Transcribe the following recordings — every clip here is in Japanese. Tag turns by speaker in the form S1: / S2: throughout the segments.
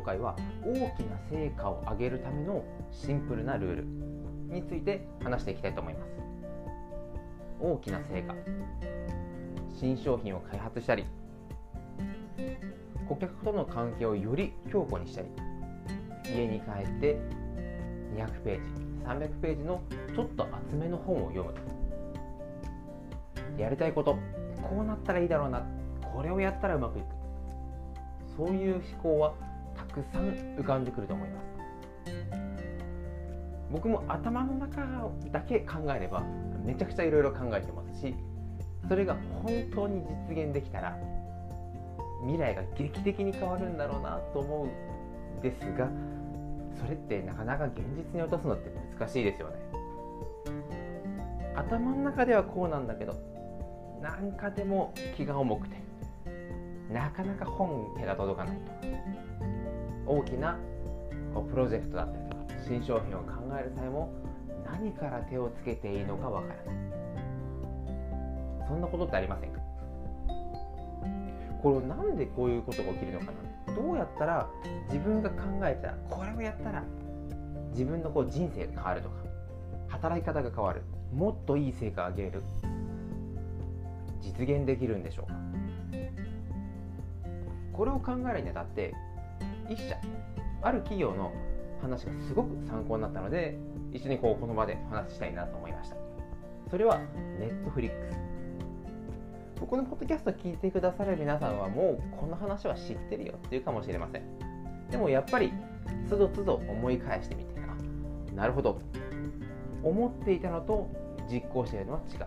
S1: 今回は大きな成果を上げるためのシンプルなルールについて話していきたいと思います。大きな成果。新商品を開発したり顧客との関係をより強固にしたり家に帰って200ページ300ページのちょっと厚めの本を読む。やりたいことこうなったらいいだろうな。これをやったらうまくいく。そういう思考はくさん浮かんでくると思います。僕も頭の中だけ考えればめちゃくちゃいろいろ考えてますしそれが本当に実現できたら未来が劇的に変わるんだろうなと思うんですがそれってなかなか現実に落とすのって難しいですよね。頭の中ではこうなんだけどなんかでも気が重くてなかなか本手が届かないと。大きなこうプロジェクトだったりとか新商品を考える際も何から手をつけていいのかわからない。そんなことってありませんか？これなんでこういうことが起きるのかな？どうやったら自分が考えたこれをやったら自分のこう人生が変わるとか働き方が変わるもっといい成果を上げる実現できるんでしょうか？これを考えるにあたって一社ある企業の話がすごく参考になったので一緒にこうこの場で話したいなと思いました。それはネットフリックス僕のポッドキャストを聞いてくださる皆さんはもうこの話は知ってるよっていうかもしれません。でもやっぱりつどつど思い返してみてあなるほど。思っていたのと実行しているのは違う。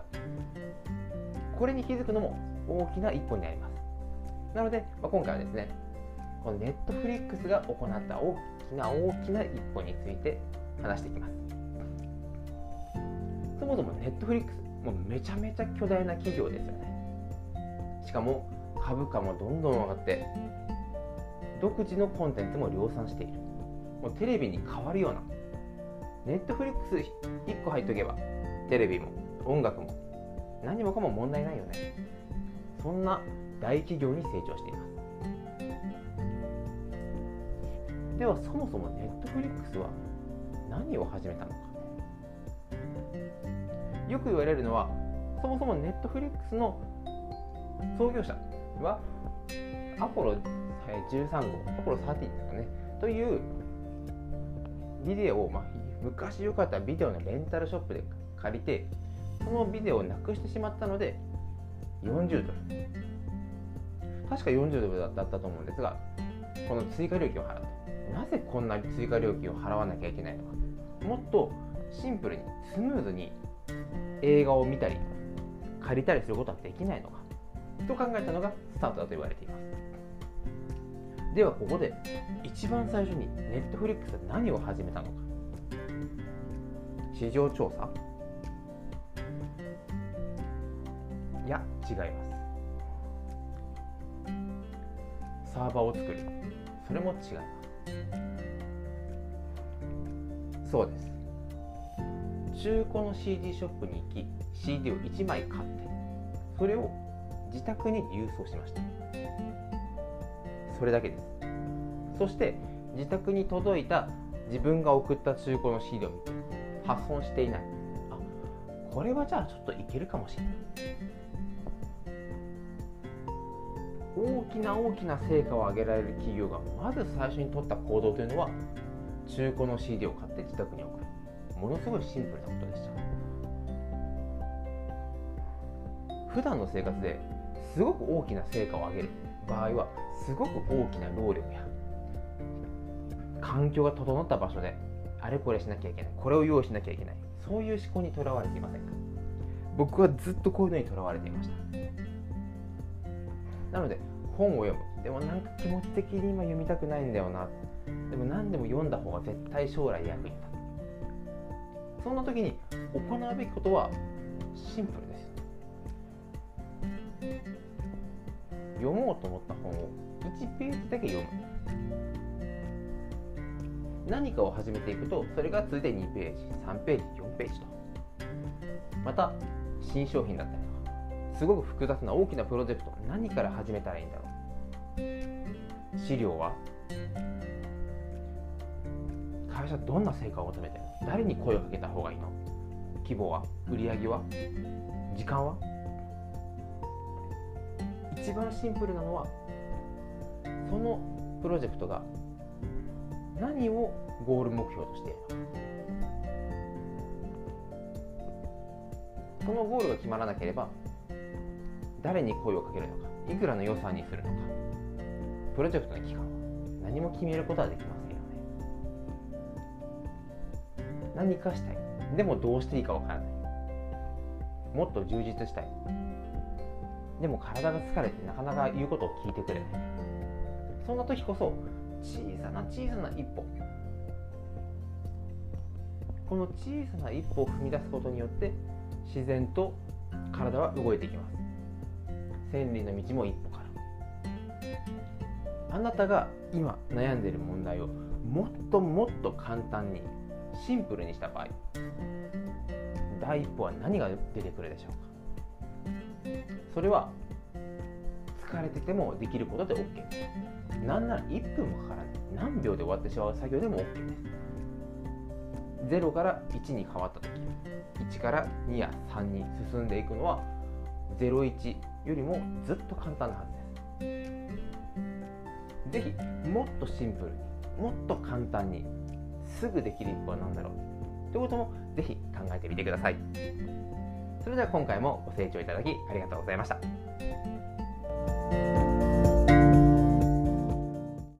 S1: これに気づくのも大きな一歩になります。なので、まあ、今回はですねこのネットフリックスが行った大きな大きな一歩について話していきます。そもそもネットフリックスもうめちゃめちゃ巨大な企業ですよね。しかも株価もどんどん上がって独自のコンテンツも量産している。もうテレビに変わるような。ネットフリックス1個入っとけばテレビも音楽も何もかも問題ないよね。そんな大企業に成長しています。ではそもそもネットフリックスは何を始めたのか。よく言われるのはそもそもネットフリックスの創業者はアポロ13号アポロ13ですかね。というビデオを、まあ、昔よかったビデオのレンタルショップで借りてそのビデオをなくしてしまったので40ドル。確か40ドルだったと思うんですがこの追加料金を払ったなぜこんなに追加料金を払わなきゃいけないのか。もっとシンプルにスムーズに映画を見たり借りたりすることはできないのか。と考えたのがスタートだと言われています。ではここで一番最初にネットフリックスは何を始めたのか。市場調査。いや違います。サーバーを作る。それも違いますそうです。中古の CD ショップに行き CD を1枚買ってそれを自宅に郵送しました。それだけです。そして自宅に届いた自分が送った中古の CD を見て破損していない。あこれはじゃあちょっといけるかもしれない。大きな大きな成果を上げられる企業がまず最初に取った行動というのは中古の CD を買って自宅に送る。ものすごいシンプルなことでした。普段の生活ですごく大きな成果を上げる。場合はすごく大きな労力や。環境が整った場所であれこれしなきゃいけない。これを用意しなきゃいけない。そういう思考にとらわれていませんか？僕はずっとこういうのにとらわれていました。なので本を読む。でもなんか気持ち的に今読みたくないんだよな。でも何でも読んだ方が絶対将来役に立つ。そんな時に行うべきことはシンプルです。読もうと思った本を1ページだけ読む。何かを始めていくとそれが続いて2ページ3ページ4ページと。また新商品だったりとかすごく複雑な大きなプロジェクト何から始めたらいいんだろう。資料は会社どんな成果を求めてる？の誰に声をかけた方がいいの？規模は？売り上げは？時間は？一番シンプルなのはそのプロジェクトが何をゴール目標としているのか。そのゴールが決まらなければ誰に声をかけるのかいくらの予算にするのか。プロジェクトの期間は？何も決めることはできません。何かしたい。でもどうしていいかわからない。もっと充実したい。でも体が疲れてなかなか言うことを聞いてくれない。そんな時こそ小さな小さな一歩。この小さな一歩を踏み出すことによって自然と体は動いていきます。千里の道も一歩から。あなたが今悩んでいる問題をもっともっと簡単にシンプルにした場合第一歩は何が出てくるでしょうか？それは疲れててもできることで OK なんなら1分もかからない。何秒で終わってしまう作業でも OK です0から1に変わった時1から2や3に進んでいくのは01よりもずっと簡単なはずです。ぜひもっとシンプルにもっと簡単にすぐできる一歩は何だろう？ということもぜひ考えてみてください。それでは今回もご清聴いただきありがとうございました。